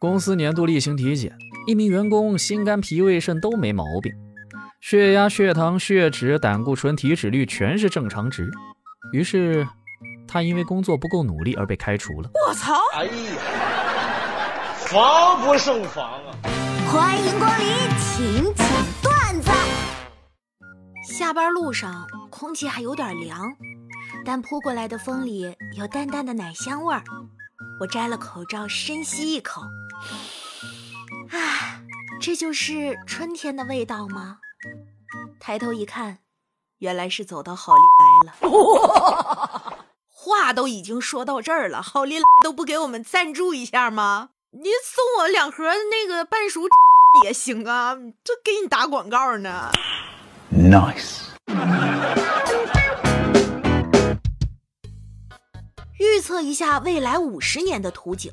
公司年度例行体检，一名员工心肝脾胃肾都没毛病，血压、血糖、血脂、胆固醇、体脂率全是正常值。于是，他因为工作不够努力而被开除了。我操！哎呀，防不胜防啊！欢迎光临请讲段子。下班路上，空气还有点凉，但扑过来的风里有淡淡的奶香味儿。我摘了口罩，深吸一口。啊，这就是春天的味道吗？抬头一看，原来是走到好利来了。话都已经说到这儿了，好利来都不给我们赞助一下吗？您送我两盒那个半熟 也行啊，这给你打广告呢。Nice。预测一下未来五十年的图景。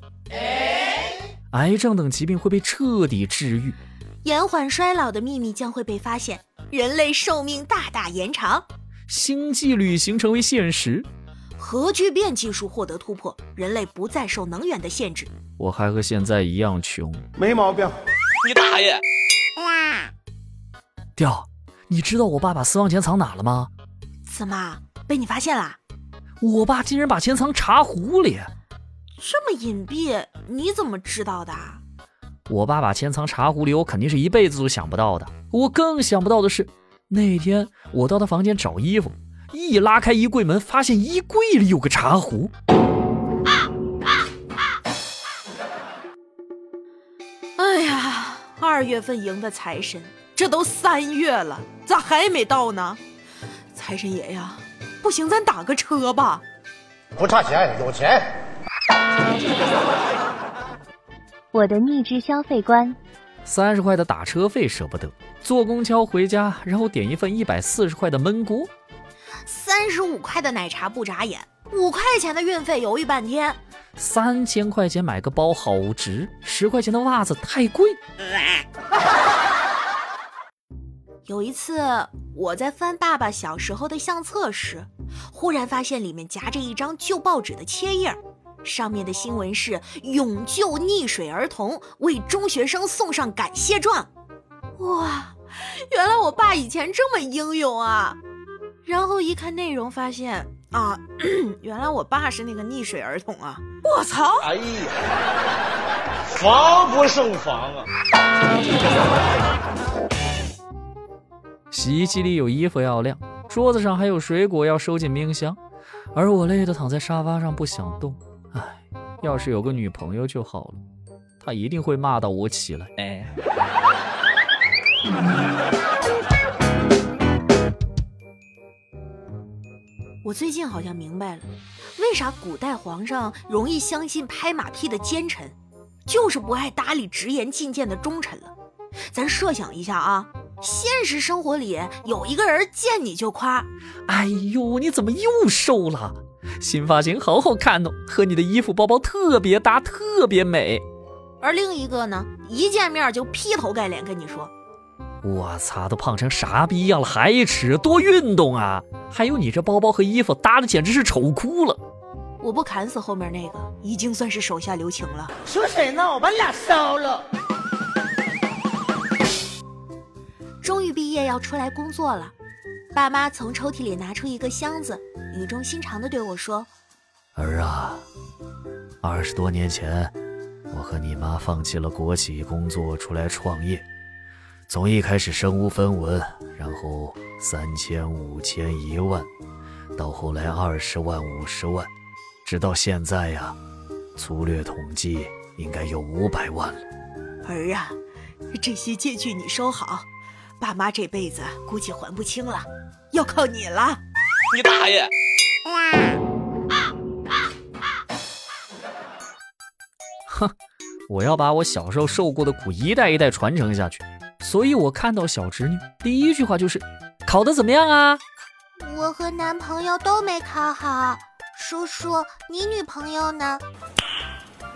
癌症等疾病会被彻底治愈，延缓衰老的秘密将会被发现，人类寿命大大延长，星际旅行成为现实，核聚变技术获得突破，人类不再受能源的限制。我还和现在一样穷，没毛病。你大爷！哇掉，你知道我爸把私房钱藏哪了吗？怎么被你发现了？我爸竟然把钱藏茶壶里。这么隐蔽，你怎么知道的？我爸把钱藏茶壶里，我肯定是一辈子都想不到的。我更想不到的是，那天我到他房间找衣服，一拉开衣柜门，发现衣柜里有个茶壶。哎呀，二月份迎的财神，这都三月了，咋还没到呢？财神爷呀，不行，咱打个车吧。不差钱，有钱。我的逆支消费观：三十块的打车费舍不得，坐公交回家，然后点一份一百四十块的焖锅；三十五块的奶茶不眨眼，五块钱的运费犹豫半天；三千块钱买个包好值，十块钱的袜子太贵。有一次，我在翻爸爸小时候的相册时，忽然发现里面夹着一张旧报纸的切页。上面的新闻是勇救溺水儿童，为中学生送上感谢状。哇，原来我爸以前这么英勇啊！然后一看内容，发现啊，原来我爸是那个溺水儿童啊！我操！哎呀，防不胜防啊！洗衣机里有衣服要晾，桌子上还有水果要收进冰箱，而我累得躺在沙发上不想动。唉，要是有个女朋友就好了，她一定会骂到我起来。哎，我最近好像明白了，为啥古代皇上容易相信拍马屁的奸臣，就是不爱搭理直言进谏的忠臣了。咱设想一下啊，现实生活里有一个人见你就夸，哎呦，你怎么又瘦了？新发型好好看哦，和你的衣服包包特别搭，特别美。而另一个呢，一见面就劈头盖脸跟你说：“我擦，都胖成啥逼样了还吃，多运动啊！”还有你这包包和衣服搭的简直是丑哭了。我不砍死后面那个，已经算是手下留情了。说谁呢？我把你俩烧了。终于毕业要出来工作了。爸妈从抽屉里拿出一个箱子，语重心长地对我说：“儿啊，二十多年前，我和你妈放弃了国企工作，出来创业。从一开始身无分文，然后三千、五千、一万，到后来二十万、五十万，直到现在呀，粗略统计应该有五百万了。儿啊，这些借据你收好，爸妈这辈子估计还不清了。”要靠你了，你大爷！哼，我要把我小时候受过的苦一代一代传承下去。所以我看到小侄女，第一句话就是：“考得怎么样啊？”我和男朋友都没考好。叔叔，你女朋友呢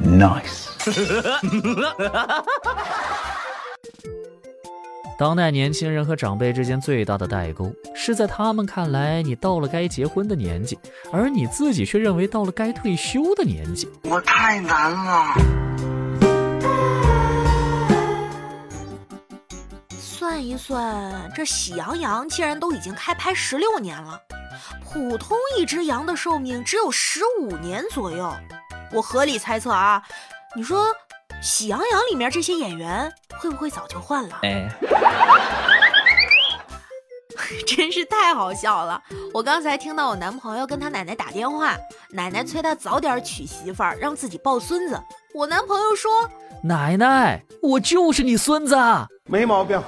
？Nice。当代年轻人和长辈之间最大的代沟是在他们看来你到了该结婚的年纪而你自己却认为到了该退休的年纪。我太难了。算一算这喜羊羊竟然都已经开拍十六年了普通一只羊的寿命只有十五年左右。我合理猜测啊你说喜羊羊里面这些演员会不会早就换了？哎，真是太好笑了！我刚才听到我男朋友跟他奶奶打电话，奶奶催他早点娶媳妇儿，让自己抱孙子。我男朋友说。奶奶，我就是你孙子，没毛病。